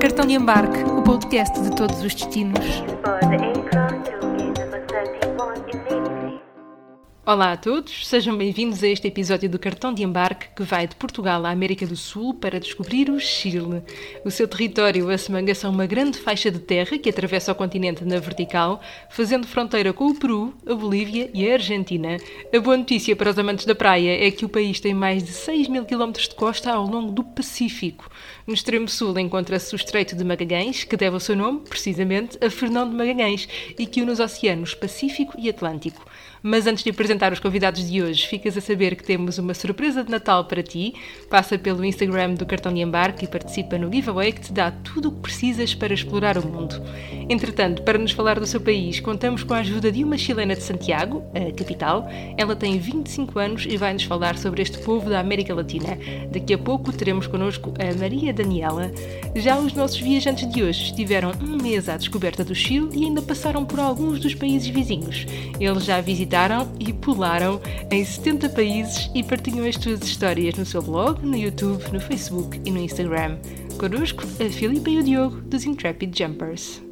Cartão de embarque, o podcast de todos os destinos. Olá a todos, sejam bem-vindos a este episódio do Cartão de Embarque que vai de Portugal à América do Sul para descobrir o Chile. O seu território, a Semanga, são uma grande faixa de terra que atravessa o continente na vertical, fazendo fronteira com o Peru, a Bolívia e a Argentina. A boa notícia para os amantes da praia é que o país tem mais de 6 mil quilómetros de costa ao longo do Pacífico. No extremo sul encontra-se o Estreito de Magalhães, que deve o seu nome, precisamente, a Fernão de Magalhães e que une os oceanos Pacífico e Atlântico. Mas antes de apresentar os convidados de hoje, ficas a saber que temos uma surpresa de Natal para ti. Passa pelo Instagram do Cartão de Embarque e participa no giveaway que te dá tudo o que precisas para explorar o mundo. Entretanto, para nos falar do seu país, contamos com a ajuda de uma chilena de Santiago, a capital. Ela tem 25 anos e vai-nos falar sobre este povo da América Latina. Daqui a pouco teremos connosco a Maria Daniela. Já os nossos viajantes de hoje estiveram um mês à descoberta do Chile e ainda passaram por alguns dos países vizinhos. Eles já visitaram e pularam em 70 países e partilham as suas histórias no seu blog, no YouTube, no Facebook e no Instagram. Connosco, a Filipa e o Diogo dos Intrepid Jumpers.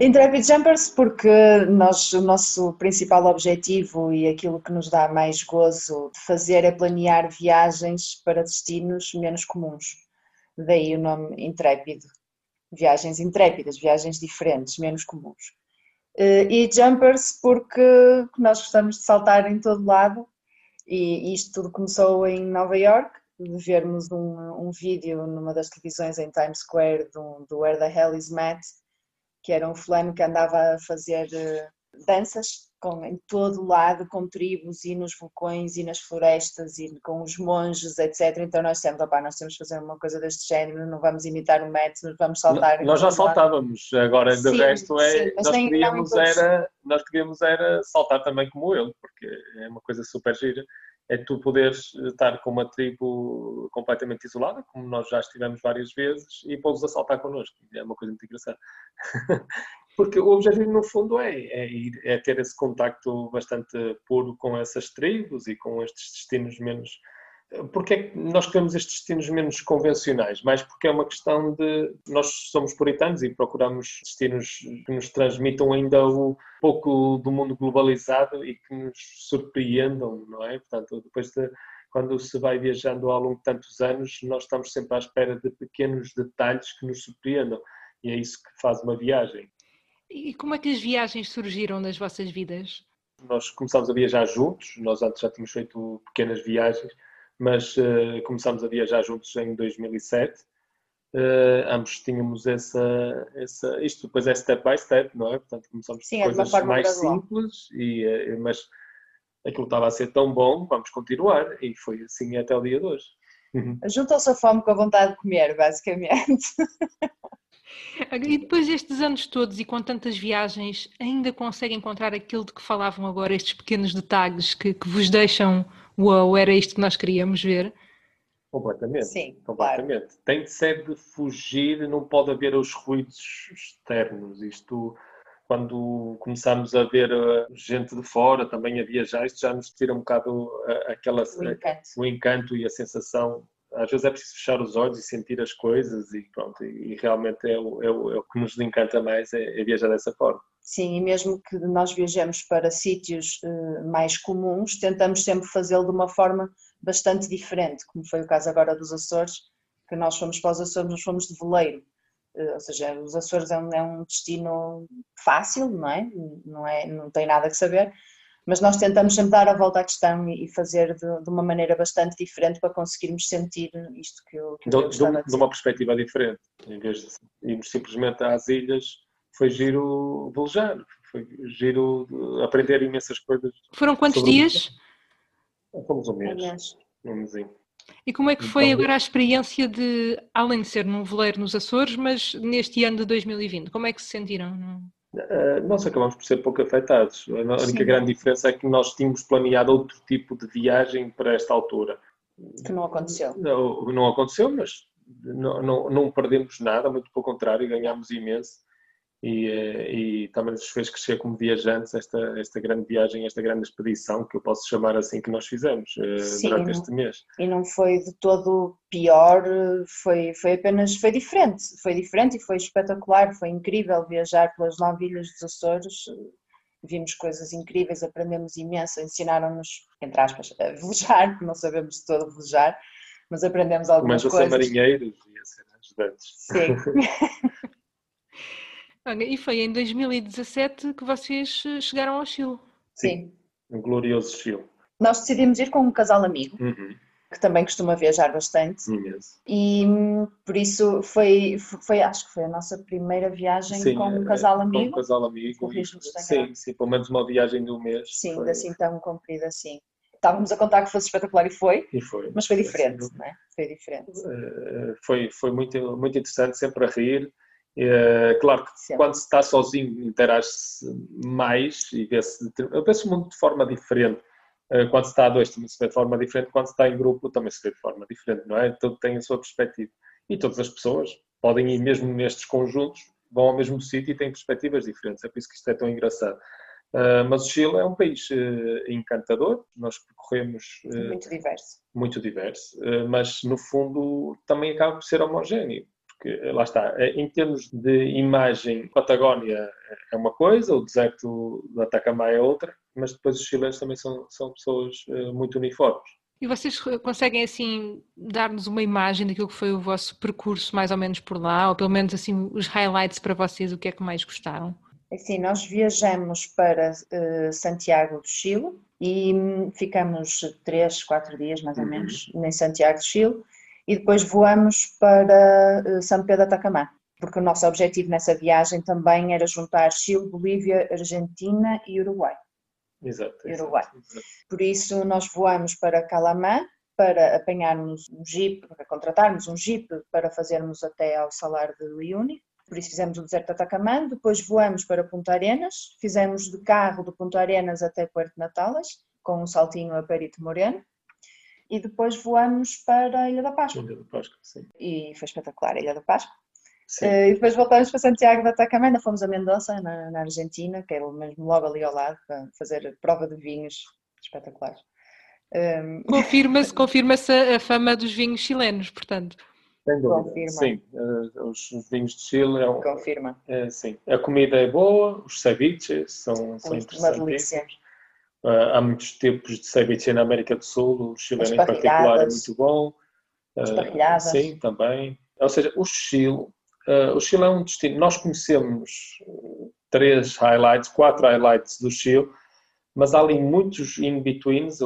Intrepid Jumpers, porque nós, o nosso principal objetivo e aquilo que nos dá mais gozo de fazer é planear viagens para destinos menos comuns. Daí o nome Intrépido. Viagens intrépidas, viagens diferentes, menos comuns. Eh, E Jumpers, porque nós gostamos de saltar em todo lado e isto tudo começou em Nova York, de vermos um, um vídeo numa das televisões em Times Square do, do Where the Hell is Matt, que era um fulano que andava a fazer eh, danças com, em todo lado, com tribos e nos vulcões e nas florestas e com os monges, etc. Então nós dissemos, opá, nós temos que fazer uma coisa deste género, não vamos imitar o Matt, vamos saltar. em Nós já saltávamos, agora Sim, resto é, sim, nós, não queríamos era, nós queríamos era saltar também como ele, porque é uma coisa super gira, é tu poderes estar com uma tribo completamente isolada, como nós já estivemos várias vezes, e pô-los a saltar connosco, é uma coisa muito engraçada. Porque o objetivo no fundo é, é, é ter esse contacto bastante puro com essas tribos e com estes destinos menos porque é que nós queremos estes destinos menos convencionais? Mais porque é uma questão de. Nós somos puritanos e procuramos destinos que nos transmitam ainda o pouco do mundo globalizado e que nos surpreendam, não é? Portanto, depois de. Quando se vai viajando ao longo de tantos anos, nós estamos sempre à espera de pequenos detalhes que nos surpreendam. E é isso que faz uma viagem. E como é que as viagens surgiram nas vossas vidas? nós começámos a viajar juntos, nós antes já tínhamos feito pequenas viagens, mas eh, começámos a viajar juntos em 2007. Eh, ambos tínhamos essa, essa, isto depois é step by step, não é? Portanto, começamos Sim, com é coisas forma mais gradual. simples, e, eh, mas aquilo estava a ser tão bom, vamos continuar, e foi assim até o dia de hoje. Juntou-se a fome com a vontade de comer, basicamente. E depois destes anos todos e com tantas viagens, ainda conseguem encontrar aquilo de que falavam agora, estes pequenos detalhes que, que vos deixam, uau, era isto que nós queríamos ver? Completamente. Sim, claro. Completamente. Tem de ser de fugir, não pode haver os ruídos externos. Isto, quando começamos a ver uh, gente de fora também a viajar, isto já nos tira um bocado uh, aquela, O encanto. o encanto e a sensação. Às vezes é preciso fechar os olhos e sentir as coisas e pronto, e, realmente é o, é, o, é o que nos encanta mais, é, é viajar dessa forma. Sim, e mesmo que nós viajemos para sítios eh, mais comuns, tentamos sempre fazê-lo de uma forma bastante diferente, como foi o caso agora dos Açores, que nós fomos para os Açores, nós fomos de veleiro. Eh, Ou seja, os Açores é um, é um destino fácil, não é? Não, é? não tem nada que saber, mas nós tentamos sempre dar a volta à questão e fazer de, de uma maneira bastante diferente para conseguirmos sentir isto que eu, que De, eu de, um- de uma perspectiva diferente. Em vez de irmos simplesmente às ilhas, foi giro velejar, foi giro de aprender imensas coisas. Foram quantos dias? Fomos um mês, um mesinho. E como é que foi Então, agora a experiência de, além de ser num veleiro nos Açores, mas neste ano de 2020, como é que se sentiram? Uh, nós acabamos por ser pouco afetados. A única Sim. grande diferença é que nós tínhamos planeado outro tipo de viagem para esta altura. que não aconteceu. Não, não aconteceu, mas não, não, não perdemos nada, muito pelo contrário, ganhámos imenso. E, eh, e, também nos fez crescer como viajantes esta, esta grande viagem, esta grande expedição, que eu posso chamar assim, que nós fizemos uh, Sim, durante este mês. E não foi de todo pior, foi, foi apenas, foi diferente, foi diferente e foi espetacular, foi incrível viajar pelas nove ilhas dos Açores, vimos coisas incríveis, aprendemos imenso, ensinaram-nos, entre aspas, a velejar, não sabemos de todo velejar, mas aprendemos algumas Começa coisas. a ser marinheiros e a ser ajudantes. Sim. e foi em 2017 que vocês eh, chegaram ao Chile. Sim. Um glorioso Chile. Nós decidimos ir com um casal amigo, uhum. que também costuma viajar bastante. Imenso. E por isso foi, foi, acho que foi a nossa primeira viagem sim, com um casal amigo. Com um casal amigo. E, sim, sim, pelo menos uma viagem de um mês. Sim, foi... assim tão comprida assim. Estávamos a contar que fosse espetacular e foi, e foi. mas foi diferente, foi, não é? Foi diferente. Uh, foi, foi muito, muito interessante, sempre a rir. É, claro que Sempre. quando se está sozinho interage-se mais e vê-se. Eu penso muito de forma diferente. É, quando se está a dois também se vê de forma diferente, quando se está em grupo também se vê de forma diferente, não é? Tudo tem a sua perspectiva. E todas as pessoas podem ir mesmo nestes conjuntos, vão ao mesmo sítio e têm perspectivas diferentes. É por isso que isto é tão engraçado. Uh, mas o Chile é um país uh, encantador, nós percorremos. Uh, muito diverso. Muito diverso, mas no fundo também acaba por ser homogéneo porque lá está, é, em termos de imagem, Patagónia é uma coisa, o deserto do Atacama é outra, mas depois os chilenos também são, são pessoas eh, muito uniformes. E vocês conseguem assim dar-nos uma imagem daquilo que foi o vosso percurso mais ou menos por lá, ou pelo menos assim os highlights para vocês, o que é que mais gostaram? Assim, nós viajamos para uh, Santiago do Chile e hum, ficamos três, quatro dias mais ou uhum. menos em Santiago do Chile e depois voamos para eh, São Pedro de Atacamã, porque o nosso objetivo nessa viagem também era juntar Chile, Bolívia, Argentina e Uruguai. Exato. Uruguai. Exato. Por isso nós voamos para Calamã para apanharmos um jeep, para contratarmos um jeep para fazermos até ao Salar de Uyuni. Por isso fizemos o deserto de Atacamã, depois voamos para Punta Arenas, fizemos de carro de Punta Arenas até Puerto Natalas, com um saltinho a Perito Moreno e depois voamos para a Ilha da Páscoa. Ilha da Páscoa, sim. E foi espetacular a Ilha da Páscoa. Sim. Uh, e depois voltamos para Santiago da Atacama, fomos a Mendoza, na, na, Argentina, que é mesmo logo ali ao lado, para fazer prova de vinhos espetaculares. Um... Ehm, confirma-se confirma a fama dos vinhos chilenos, portanto. Sem dúvida. Confirma. Sim, os, os, vinhos de Chile. É um, Confirma. É, sim. A comida é boa, os ceviches são, são interessantes. Uma delícia. Uh, há muitos tipos de ceviche na América do Sul, o chileno em particular é muito bom. Uh, sim, também. Ou seja, o Chile, uh, o Chile é um destino. Nós conhecemos três highlights, quatro highlights do Chile, mas há ali muitos in-betweens.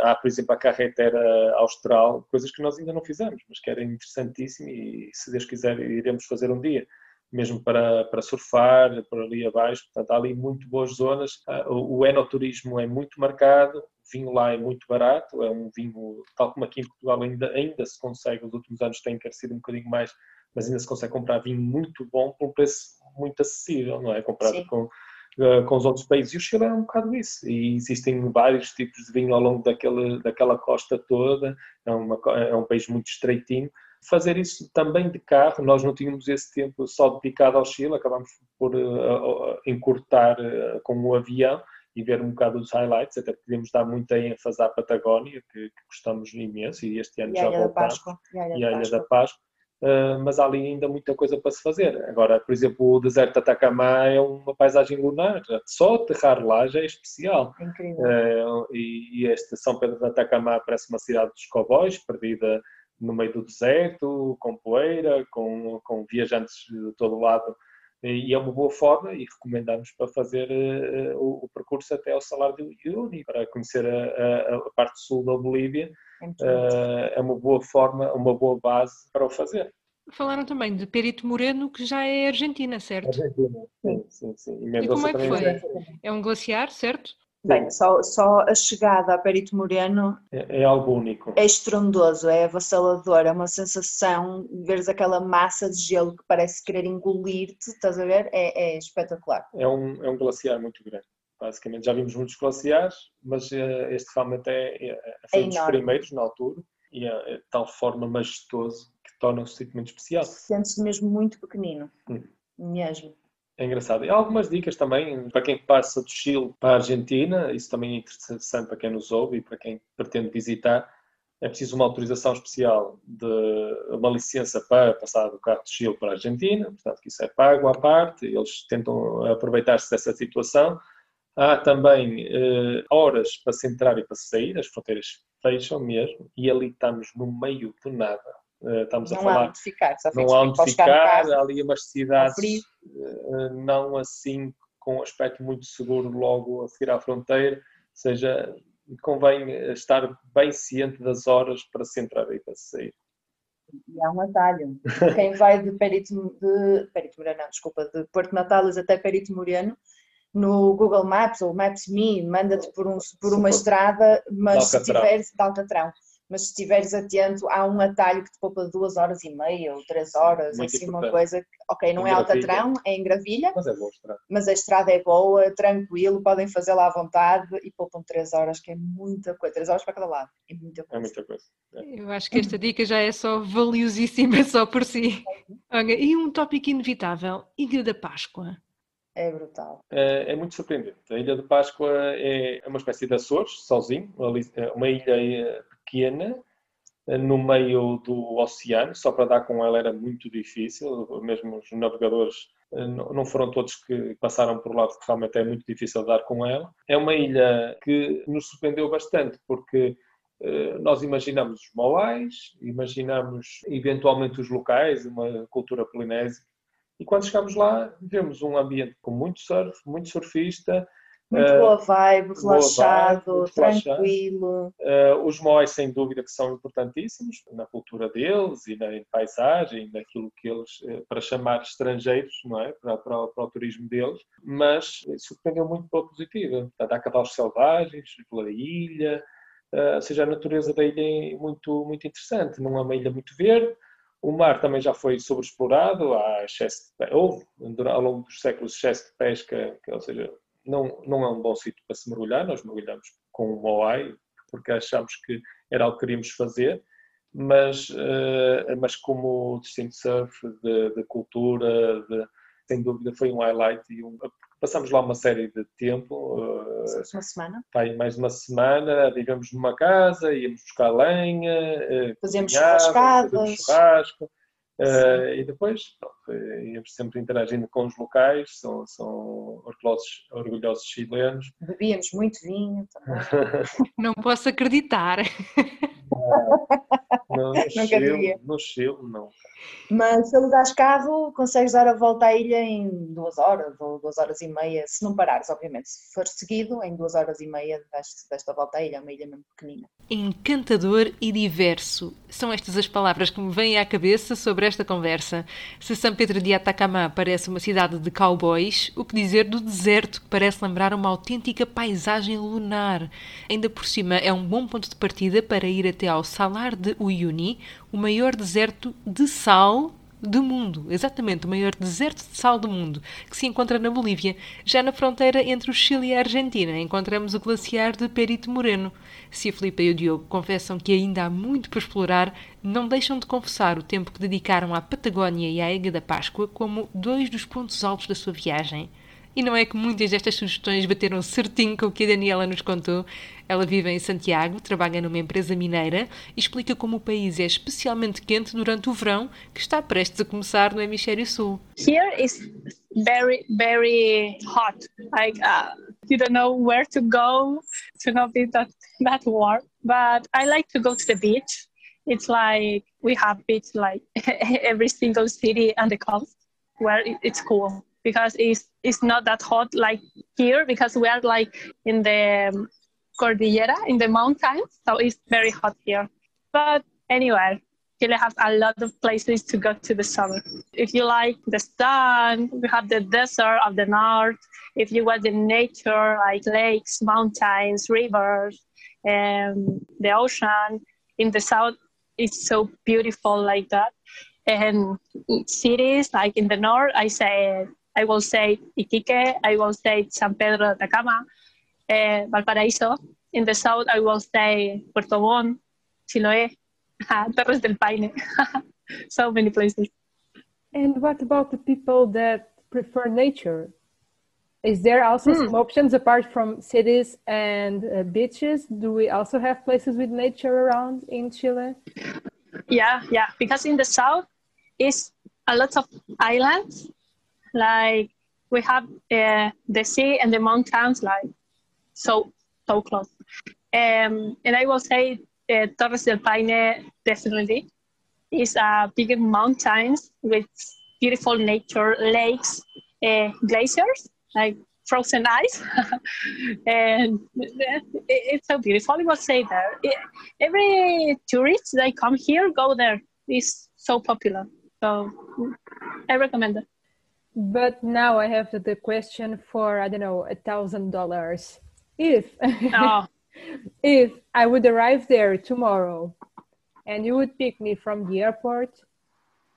há, por exemplo, a carretera austral, coisas que nós ainda não fizemos, mas que era interessantíssimo e, se Deus quiser, iremos fazer um dia mesmo para, para surfar, por ali abaixo. Portanto, há ali muito boas zonas. Ah, o enoturismo é muito marcado, o vinho lá é muito barato, é um vinho, tal como aqui em Portugal ainda, ainda se consegue, os últimos anos tem encarecido um bocadinho mais, mas ainda se consegue comprar vinho muito bom por um preço muito acessível, não é? Comparado com, uh, com os outros países. E o Chile é um bocado isso. E existem vários tipos de vinho ao longo daquela, daquela costa toda. É, uma, é um país muito estreitinho fazer isso também de carro. Nós não tínhamos esse tempo só dedicado ao Chile, acabamos por uh, encurtar uh, com o avião e ver um bocado os highlights, até podíamos dar muita ênfase à Patagónia, que, que gostamos imenso e este ano e já voltamos. E a Ilha, e a Ilha da Páscoa. Uh, mas há ali ainda muita coisa para se fazer. Agora, por exemplo, o deserto de Atacama é uma paisagem lunar, só aterrar lá já é especial. É incrível. Uh, e, e este São Pedro de Atacama parece uma cidade dos cowboys, perdida no meio do deserto, com poeira, com, com viajantes de todo lado, e é uma boa forma e recomendamos para fazer uh, o, o, percurso até ao Salar de Uyuni, para conhecer a, a, a, parte sul da Bolívia, uh, é uma boa forma, uma boa base para o fazer. Falaram também de Perito Moreno, que já é Argentina, certo? Argentina, sim, sim. sim. E, e como é que foi? É, é um glaciar, certo? Bem, só, só a chegada a Perito Moreno é, é, algo único. É estrondoso, é avassalador, é uma sensação, veres aquela massa de gelo que parece querer engolir-te, estás a ver? É, é, espetacular. É um, é um glaciar muito grande, basicamente. Já vimos muitos glaciares, mas uh, este realmente é, é, é foi um dos primeiros na altura e é, é de tal forma majestoso que torna o sítio muito especial. Sente-se mesmo muito pequenino, hum. mesmo. É engraçado. E há algumas dicas também para quem passa do Chile para a Argentina, isso também é interessante para quem nos ouve e para quem pretende visitar. É preciso uma autorização especial de uma licença para passar do carro do Chile para a Argentina, portanto, isso é pago à parte, eles tentam aproveitar-se dessa situação. Há também eh, horas para se entrar e para se sair, as fronteiras fecham mesmo, e ali estamos no meio do nada. Uh, estamos não a falar. Há onde ficar, só não há onde ficar, há ali umas cidades uh, não assim com um aspecto muito seguro logo a seguir à fronteira, ou seja, convém estar bem ciente das horas para se entrar e para se sair. E há um atalho. Quem vai de Perito, de, Perito Moreno, não, desculpa, de Porto Natalis até Perito Moreno, no Google Maps ou Maps Me, manda-te por, um, por uma estrada, mas se tiveres de Alcatrão mas se estiveres atento, há um atalho que te poupa duas horas e meia ou três horas, Muito assim importante. uma coisa, ok, não é Alcatrão, é em Gravilha, mas, é boa estrada. mas a estrada é boa, tranquilo, podem fazê-la à vontade e poupam três horas, que é muita coisa, três horas para cada lado, é muita é coisa. É muita coisa. É. Eu acho que esta dica já é só valiosíssima só por si. Olha, e um tópico inevitável, Ilha da Páscoa. É brutal. É, é, muito surpreendente. A Ilha de Páscoa é, é uma espécie de Açores, sozinho, uma ilha pequena eh, no meio do oceano, só para dar com ela era muito difícil, mesmo os navegadores eh, não foram todos que passaram por lá, porque realmente é muito difícil dar com ela. É uma ilha que nos surpreendeu bastante, porque eh, nós imaginamos os moais, imaginamos eventualmente os locais, uma cultura polinésia, e quando chegamos lá, vemos um ambiente com muito surf, muito surfista, muito uh, boa vibe, relaxado, boa vibe, tranquilo. Uh, os Moais, sem dúvida, que são importantíssimos na cultura deles e na paisagem, naquilo que eles, uh, para chamar estrangeiros, não é? Para, para, para o turismo deles, mas surpreendeu muito pela positiva. Portanto, há cavalos selvagens pela ilha, ou seja, a natureza da ilha é muito, muito interessante. Não é uma ilha muito verde, o mar também já foi sobreexplorado, há excesso de, houve, ao longo dos séculos, excesso de pesca, ou seja, não, não é um bom sítio para se mergulhar, nós mergulhamos com o Moai, porque achamos que era o que queríamos fazer, mas, uh, mas como destino de surf, de, de cultura, de, sem dúvida foi um highlight e um, passamos lá uma série de tempo. Uh, uma semana? Vai mais uma semana, vivemos numa casa, íamos buscar lenha, uh, fazíamos churrascadas. churrasco. Uh, e depois, pronto, íamos sempre interagindo com os locais, são, são orgulhosos, orgulhosos chilenos. Bebíamos muito vinho também. Não posso acreditar. Não, no, Chile, no Chile, não. Mas se alugares carro, consegues dar a volta à ilha em duas horas ou duas horas e meia, se não parares, obviamente. Se for seguido, em duas horas e meia desta volta à ilha, é uma ilha mesmo pequenina. Encantador e diverso. São estas as palavras que me vêm à cabeça sobre esta conversa. Se São Pedro de Atacama parece uma cidade de cowboys, o que dizer do deserto que parece lembrar uma autêntica paisagem lunar. Ainda por cima é um bom ponto de partida para ir até ao Salar de Uyuni, o maior deserto de sal do mundo, exatamente, o maior deserto de sal do mundo, que se encontra na Bolívia. Já na fronteira entre o Chile e a Argentina, encontramos o glaciar de Perito Moreno. Se a Filipe e o Diogo confessam que ainda há muito para explorar, não deixam de confessar o tempo que dedicaram à Patagónia e à Ilha da Páscoa como dois dos pontos altos da sua viagem. E não é que muitas destas sugestões bateram certinho com o que a Daniela nos contou. Ela vive em Santiago, trabalha numa empresa mineira e explica como o país é especialmente quente durante o verão, que está prestes a começar no hemisfério sul. Here is very very hot. Like uh, you don't know where to go to not be that that warm. But I like to go to the beach. It's like we have beach like every single city on the coast where it's cool. Because it's it's not that hot like here because we are like in the um, cordillera in the mountains so it's very hot here but anyway Chile has a lot of places to go to the summer. If you like the sun, we have the desert of the north. If you want the nature, like lakes, mountains, rivers, and the ocean in the south, it's so beautiful like that. And cities like in the north, I say I will say Iquique, I will say San Pedro de Atacama, uh, Valparaíso. In the south, I will say Puerto Montt, Chiloé, Torres del Paine. so many places. And what about the people that prefer nature. Is there also some options apart from cities and uh, beaches? Do we also have places with nature around in Chile? Yeah, yeah. Because in the south is a lot of islands. Like we have uh, the sea and the mountains, like so so close. Um, and I will say uh, Torres del Paine definitely is a big mountains with beautiful nature, lakes, uh, glaciers, like frozen ice, and it, it's so beautiful. I will say. It, every tourist that come here go there. It's so popular. So I recommend it. But now I have the question for I don't know a thousand dollars. If Oh, if I would arrive there tomorrow, and you would pick me from the airport,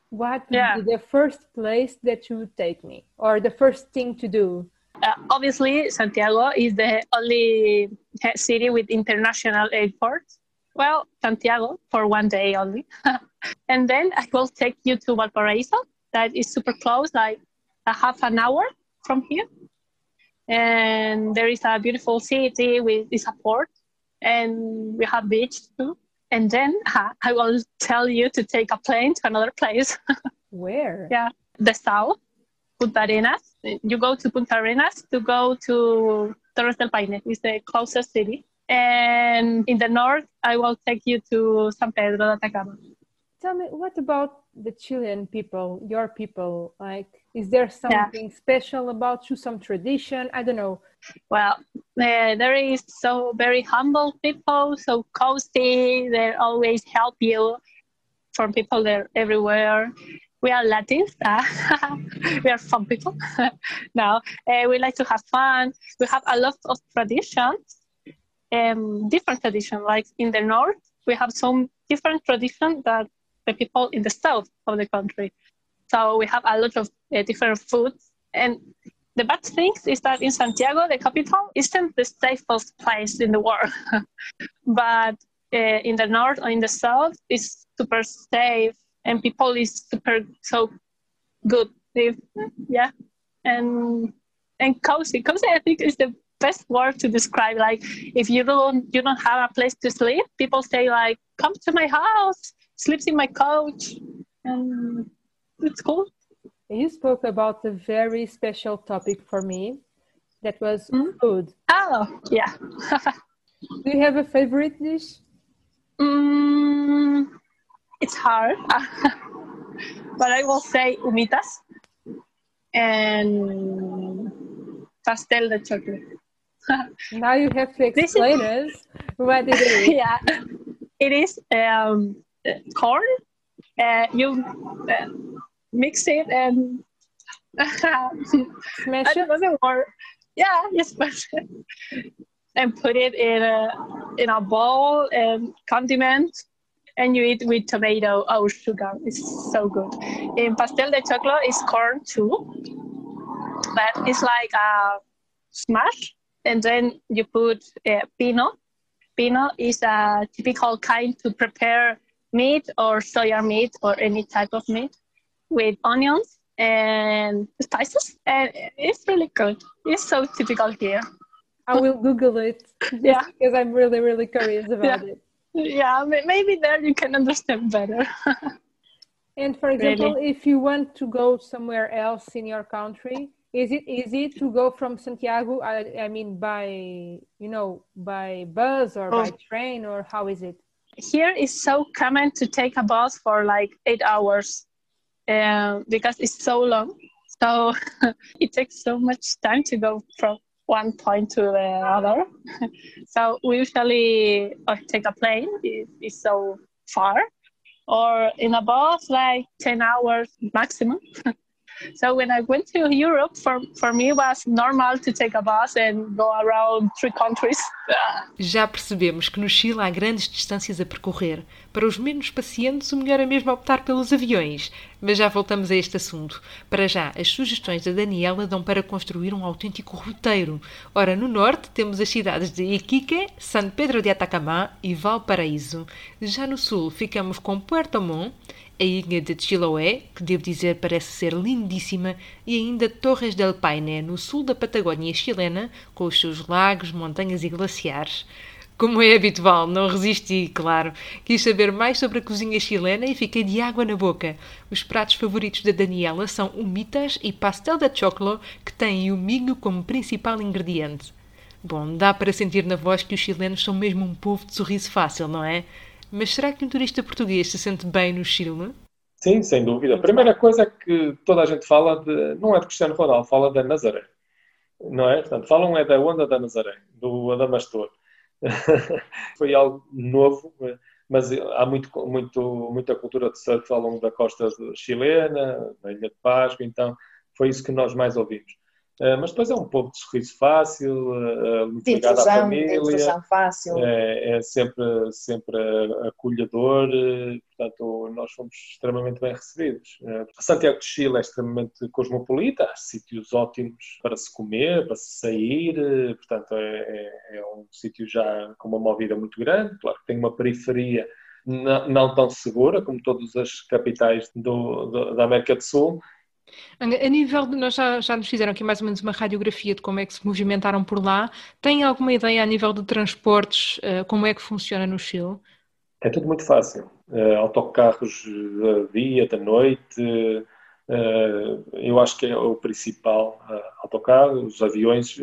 what would Yeah. be the first place that you would take me, or the first thing to do? uh, obviously Santiago is the only city with international airports. Well, Santiago for one day only, and then I will take you to Valparaiso. That is super close, like a half an hour from here. And there is a beautiful city with is a port, and we have beach too. And then uh, I will tell you to take a plane to another place. Where? Yeah, the south, Punta Arenas. You go to Punta Arenas to go to Torres del Paine, is the closest city. And in the north, I will take you to San Pedro de Atacama. Tell me, what about the Chilean people, your people? Like, is there something special about you, some tradition? I don't know. Well, uh, there is so very humble people, so cozy. They always help you. From people there everywhere. We are Latins. uh, we are fun people. now uh, we like to have fun. We have a lot of traditions, um, different traditions. Like in the north, we have some different traditions that the people in the south of the country. So we have a lot of uh, different foods. And the bad thing is that in Santiago, the capital, isn't the safest place in the world. but uh, in the north or in the south, it's super safe and people is super so good. Yeah, and and cozy. Cozy, I think, is the best word to describe. Like, if you don't you don't have a place to sleep, people say like, "Come to my house, sleeps in my couch," and it's cool. You spoke about a very special topic for me. That was Hmm? food. Oh, yeah. Do you have a favorite dish? Mm, it's hard, but I will say humitas and pastel de chocolate. Now you have to This is- explain us what it is. yeah, it is um, corn. Uh, you uh, mix it and Smash I it. don't know word. Yeah, yes, smash it and put it in a in a bowl and condiment, and you eat with tomato or sugar. It's so good. In pastel de choclo is corn too, but it's like a smash, and then you put uh, pino. Pino is a typical kind to prepare meat or soya meat or any type of meat with onions and spices, and it's really good. It's so typical here. I will Google it. Yeah. Because I'm really, really curious about Yeah. it. Yeah, maybe there you can understand better. And for example, if you want to go somewhere else in your country, is it easy to go from Santiago? I, I mean, by you know, by bus or by Oh. train, or how is it? here is so common to take a bus for like eight hours um, because it's so long. So it takes so much time to go from one point to the other. so we usually take a plane it's so far, or in a bus like 10 hours maximum. so when I went to Europe, for, for me it was normal to take a bus and go around three countries. Já percebemos que no Chile há grandes distâncias a percorrer, Para os menos pacientes, o melhor é mesmo optar pelos aviões. Mas já voltamos a este assunto. Para já, as sugestões da Daniela dão para construir um autêntico roteiro. Ora, no norte temos as cidades de Iquique, San Pedro de Atacama e Valparaíso. Já no sul ficamos com Puerto Montt, a ilha de Chiloé, que devo dizer parece ser lindíssima, e ainda Torres del Paine, no sul da Patagónia chilena, com os seus lagos, montanhas e glaciares. Como é habitual, não resisti, claro. Quis saber mais sobre a cozinha chilena e fiquei de água na boca. Os pratos favoritos da Daniela são humitas e pastel de choclo, que têm o milho como principal ingrediente. Bom, dá para sentir na voz que os chilenos são mesmo um povo de sorriso fácil, não é? Mas será que um turista português se sente bem no Chile? Sim, sem dúvida. A primeira coisa que toda a gente fala de, não é de Cristiano Ronaldo, fala da Nazaré. Não é? Portanto, falam é da onda da Nazaré, do Adamastor. Foi algo novo, mas há muito, muito, muita cultura de surf ao longo da costa chilena, na Ilha de Páscoa, então foi isso que nós mais ouvimos. Uh, mas depois é um povo de sorriso fácil, uh, muito ligado à família. De fácil. É, é, sempre, sempre acolhedor, portanto, nós fomos extremamente bem recebidos. Santiago de Chile é extremamente cosmopolita, há sítios ótimos para se comer, para se sair, portanto, é, é, é um sítio já com uma movida muito grande. Claro que tem uma periferia não, não tão segura como todas as capitais do, do, da América do Sul, a nível de, nós já, já nos fizeram aqui mais ou menos uma radiografia de como é que se movimentaram por lá. Tem alguma ideia a nível de transportes, uh, como é que funciona no Chile? É tudo muito fácil. Uh, autocarros da dia, da noite, uh, eu acho que é o principal. autocarros, aviões.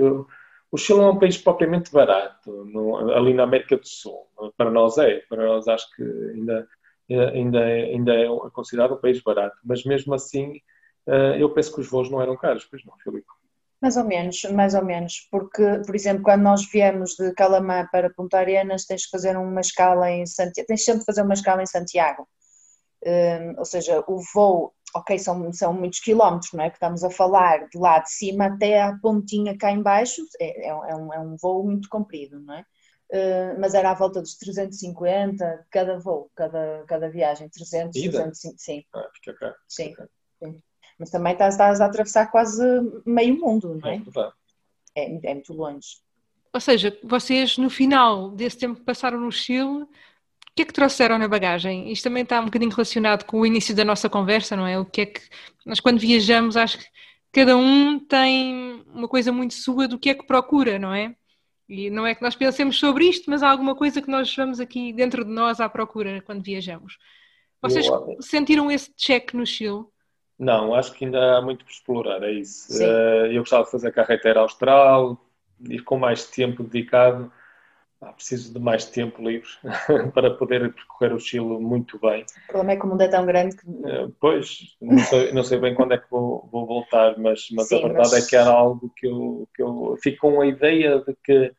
o Chile é um país propriamente barato, no, ali na América do Sul. Para nós é, para nós acho que ainda, ainda, é, ainda é considerado um país barato, mas mesmo assim eh, eu penso que os voos não eram caros, pois não, Filipe? Mais ou menos, mais ou menos, porque, por exemplo, quando nós viemos de Calamã para Punta Arenas, tens que fazer uma escala em Santiago, tens sempre que fazer uma escala em Santiago. Um, ou seja, o voo, ok, são, são muitos quilómetros, não é? Que estamos a falar de lá de cima até à pontinha cá embaixo, é, é, um, é um voo muito comprido, não é? Uh, mas era à volta dos 350 cada voo, cada, cada viagem, 300, Ida? 350, sim. Ah, fica cá. Sim. sim mas também estás, estás, a atravessar quase meio mundo, não é? É, é, é muito longe. Ou seja, vocês no final desse tempo que passaram no Chile, o que é que trouxeram na bagagem? Isto também está um bocadinho relacionado com o início da nossa conversa, não é? O que é que nós quando viajamos acho que cada um tem uma coisa muito sua do que é que procura, não é? E não é que nós pensemos sobre isto, mas há alguma coisa que nós vamos aqui dentro de nós à procura quando viajamos. Vocês sentiram esse check no Chile? Não, acho que ainda há muito por explorar, é isso. Uh, eu gostava de fazer a carreteira austral, ir com mais tempo dedicado. Ah, preciso de mais tempo livre para poder percorrer o Chile muito bem. O problema é que o mundo é tão grande que. Uh, pois, não sei, não sei, bem quando é que vou, vou voltar, mas, mas Sim, a verdade mas... é que era algo que eu, que eu fico com a ideia de que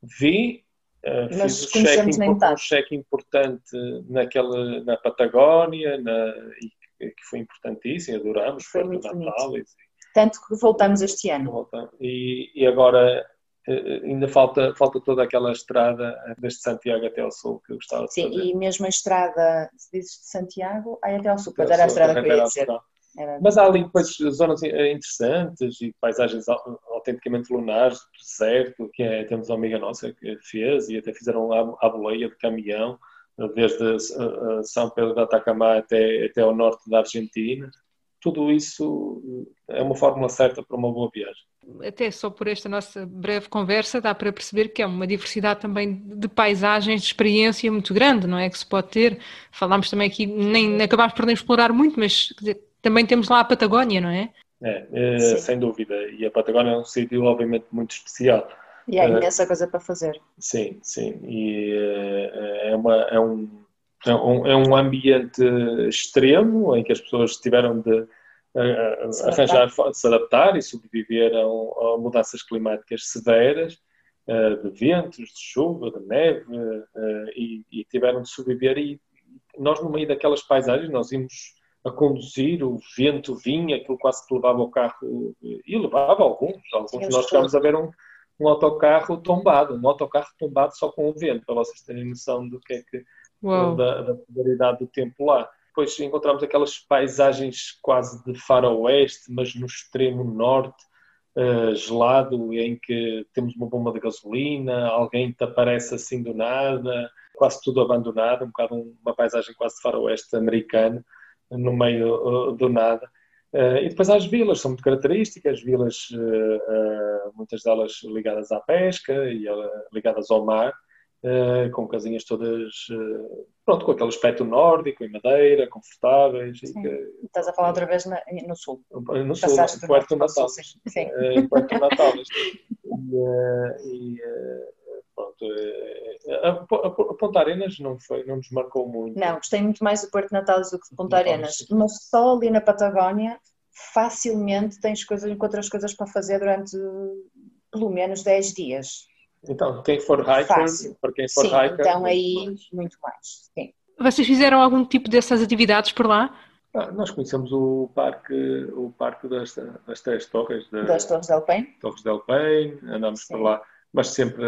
vi Uh, fiz um cheque, um cheque importante naquela, na Patagónia na, e que foi importantíssimo, adorámos, foi Natal. E, Tanto que voltamos este ano. E, e agora eh, ainda falta, falta toda aquela estrada desde Santiago até ao sul que eu gostava de Sim, fazer. e mesmo a estrada, se dizes de Santiago, aí até ao sul, mas era a estrada que eu ia dizer. Era... Mas há ali depois zonas interessantes e paisagens autenticamente lunares, deserto, que é, temos uma amiga nossa que fez e até fizeram lá a boleia de caminhão desde São Pedro da Atacama até, até ao norte da Argentina. Tudo isso é uma fórmula certa para uma boa viagem. Até só por esta nossa breve conversa dá para perceber que é uma diversidade também de paisagens, de experiência muito grande, não é? Que se pode ter. Falámos também aqui, nem acabámos por nem explorar muito, mas dizer, também temos lá a Patagónia, não é? É, é sem dúvida. E a Patagónia é um sítio, obviamente, muito especial e há imensa coisa para fazer. Sim, sim. E uh, é, uma, é, um, é, um, é um ambiente extremo em que as pessoas tiveram de uh, se arranjar, adaptar. se adaptar e sobreviver a, a mudanças climáticas severas, de ventos, de chuva, de neve, e, e, tiveram de sobreviver. E nós, no meio daquelas paisagens, nós íamos a conduzir, o vento vinha, aquilo quase que levava o carro, e levava alguns. Alguns nós chegámos a ver um um autocarro tombado, um autocarro tombado só com o vento, para vocês terem noção do que é que da, da do tempo lá. Depois encontramos aquelas paisagens quase de faroeste, mas no extremo norte, uh, gelado, em que temos uma bomba de gasolina, alguém te aparece assim do nada, quase tudo abandonado, um bocado uma paisagem quase de faroeste americano, no meio uh, do nada. Uh, e depois há as vilas, são muito características, vilas, uh, muitas delas ligadas à pesca e ligadas ao mar, com casinhas todas, pronto, com aquele aspecto nórdico, em madeira, confortáveis. Que... Estás a falar outra vez na, no sul. No sul, em Puerto Natal. Sim. Puerto Natal. e, e pronto, a, a, Ponta Arenas não, foi, não nos marcou muito. Não, gostei muito mais do Porto Natal do que de Ponta Arenas, mas só ali na Patagónia facilmente tens coisas, encontras coisas para fazer durante pelo menos 10 dias. Então, quem for hiker, Fácil. para quem for Sim, hiker. Então aí muito mais. Sim. Vocês fizeram algum tipo dessas atividades por lá? Ah, nós conhecemos o parque, o parque das, das Três Torres. De, das Torres del Paine. Torres del Paine, andamos Sim. por lá mas sempre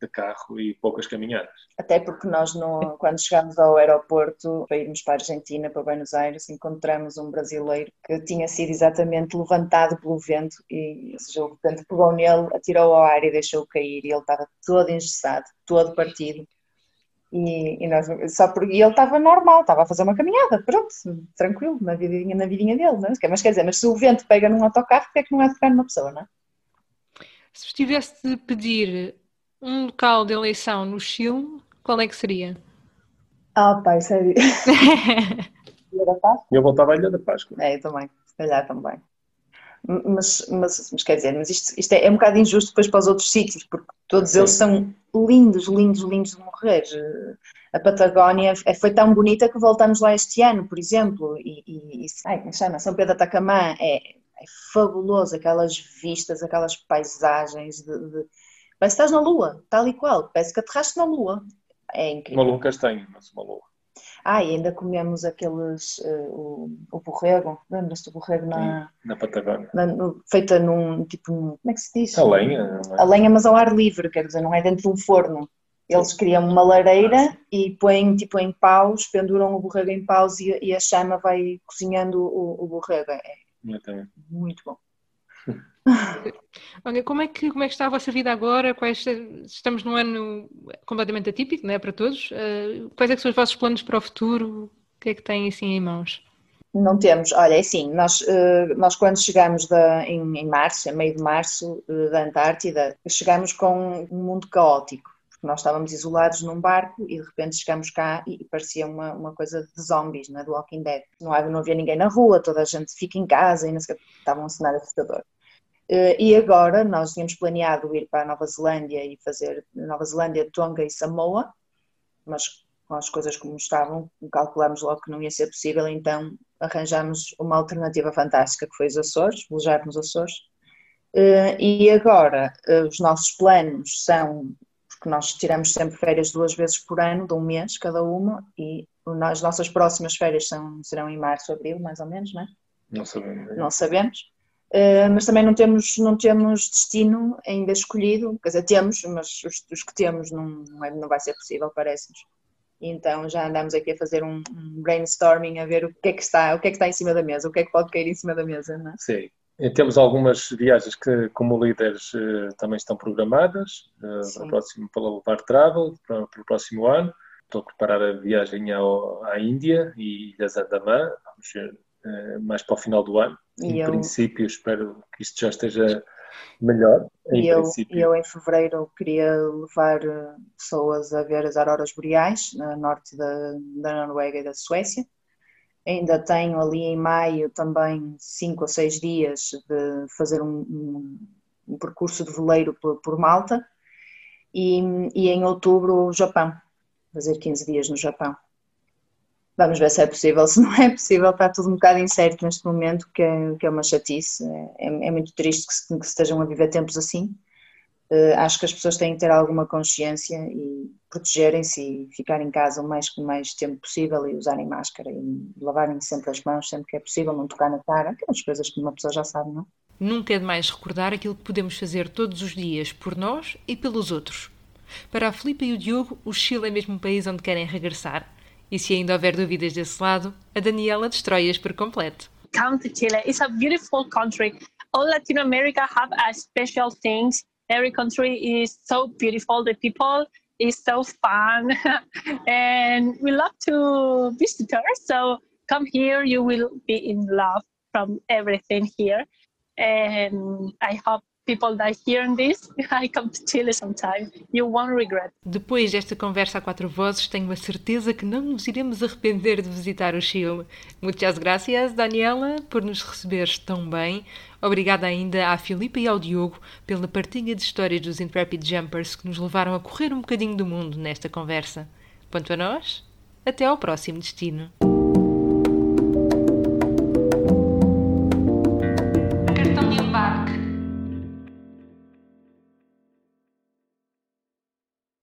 de carro e poucas caminhadas. Até porque nós, no, quando chegamos ao aeroporto para irmos para a Argentina, para Buenos Aires, encontramos um brasileiro que tinha sido exatamente levantado pelo vento e, ou seja, o vento pegou nele, atirou ao ar e deixou-o cair e ele estava todo engessado, todo partido. E, e, nós, só porque ele estava normal, estava a fazer uma caminhada, pronto, tranquilo, na vidinha, na vidinha dele, não é? mas quer dizer, mas se o vento pega num autocarro, porque é que não é pegar numa pessoa, não é? Se vos tivesse de pedir um local de eleição no Chile, qual é que seria? Ah, pai, sério. Ilha da Páscoa? Eu voltava à Ilha da Páscoa. É, eu também, se calhar também. Mas, mas, mas, quer dizer, mas isto, isto é, é, um bocado injusto depois para os outros sítios, porque todos Sim. eles são lindos, lindos, lindos de morrer. A Patagónia é, foi tão bonita que voltamos lá este ano, por exemplo, e, e, e ai, como chama? São Pedro da Atacamã é, é fabuloso, aquelas vistas, aquelas paisagens de, de... Parece que estás na Lua, tal e qual, parece que aterraste na Lua. É incrível. Uma lua castanha, mas uma lua. Ah, e ainda comemos aqueles, uh, o, o borrego, lembras-te do borrego na... Na Patagónia. Na, no, feita num, tipo, como é que se diz? A lenha. É? A lenha, mas ao ar livre, quer dizer, não é dentro de um forno. Eles criam uma lareira e põem tipo em paus, penduram o borrego em paus e, e a chama vai cozinhando o, o borrego. É, Exatamente. Muito bom. Olha, como é, que, como é que está a vossa vida agora? Quais, estamos num ano completamente atípico, não é? Para todos. Uh, quais é são os vossos planos para o futuro? O que é que têm assim em mãos? Não temos, olha, é assim, nós, uh, nós quando chegamos da, em, em março, a meio de março, uh, da Antártida, chegamos com um mundo caótico nós estávamos isolados num barco e de repente chegamos cá e, parecia uma, uma coisa de zombies, né, do Walking Dead. Não havia, não havia ninguém na rua, toda a gente fica em casa e não sei, estava um cenário assustador. Uh, e agora nós tínhamos planeado ir para a Nova Zelândia e fazer Nova Zelândia, Tonga e Samoa, mas com as coisas como estavam, calculámos logo que não ia ser possível, então arranjámos uma alternativa fantástica que foi os Açores, velejar nos Açores. Uh, e agora uh, os nossos planos são porque nós tiramos sempre férias duas vezes por ano, de um mês cada uma, e as nossas próximas férias são, serão em março, abril, mais ou menos, não é? Não sabemos. Não sabemos. Uh, mas também não temos, não temos destino ainda escolhido, quer dizer, temos, mas os, os que temos não, não, é, não vai ser possível, parece-nos. Então já andamos aqui a fazer um, um, brainstorming a ver o que é que está, o que é que está em cima da mesa, o que é que pode cair em cima da mesa, não é? Sim. Temos algumas viagens que, como líderes, eh, também estão programadas eh, para o próximo, pela Levar Travel, para, para, o próximo ano. Estou a preparar a viagem ao, à Índia e Ilhas Andamã, vamos ver, eh, mais para o final do ano. E em eu... princípio, espero que isto já esteja melhor. Em e eu, eu, em fevereiro, queria levar pessoas a ver as auroras boreais, no norte da, da Noruega e da Suécia ainda tenho ali em maio também cinco ou seis dias de fazer um, um, um percurso de veleiro por, por Malta e, e, em outubro o Japão, fazer 15 dias no Japão. Vamos ver se é possível, se não é possível está tudo um bocado incerto neste momento, que é, que é uma chatice, é, é muito triste que, se, que estejam a viver tempos assim, acho que as pessoas têm que ter alguma consciência e protegerem-se e ficar em casa o mais, o mais tempo possível e usarem máscara e lavarem sempre as mãos sempre que é possível, não tocar na cara, aquelas coisas que uma pessoa já sabe, não? Nunca é demais recordar aquilo que podemos fazer todos os dias por nós e pelos outros. Para a Filipa e o Diogo, o Chile é mesmo um país onde querem regressar. E se ainda houver dúvidas desse lado, a Daniela destrói-as por completo. Come to Chile. It's a beautiful country. All Latin America have a special things. Every country is so beautiful. The people is so fun, and we love to visitors. So come here. You will be in love from everything here. And I hope people that hearing this, I come to Chile sometime. You won't regret. Depois desta conversa a quatro vozes, tenho a certeza que não nos iremos arrepender de visitar o Chile. Muitas gracias, Daniela, por nos receberes tão bem. Obrigada ainda à Filipa e ao Diogo pela partilha de histórias dos Intrepid Jumpers que nos levaram a correr um bocadinho do mundo nesta conversa. Quanto a nós, até ao próximo destino.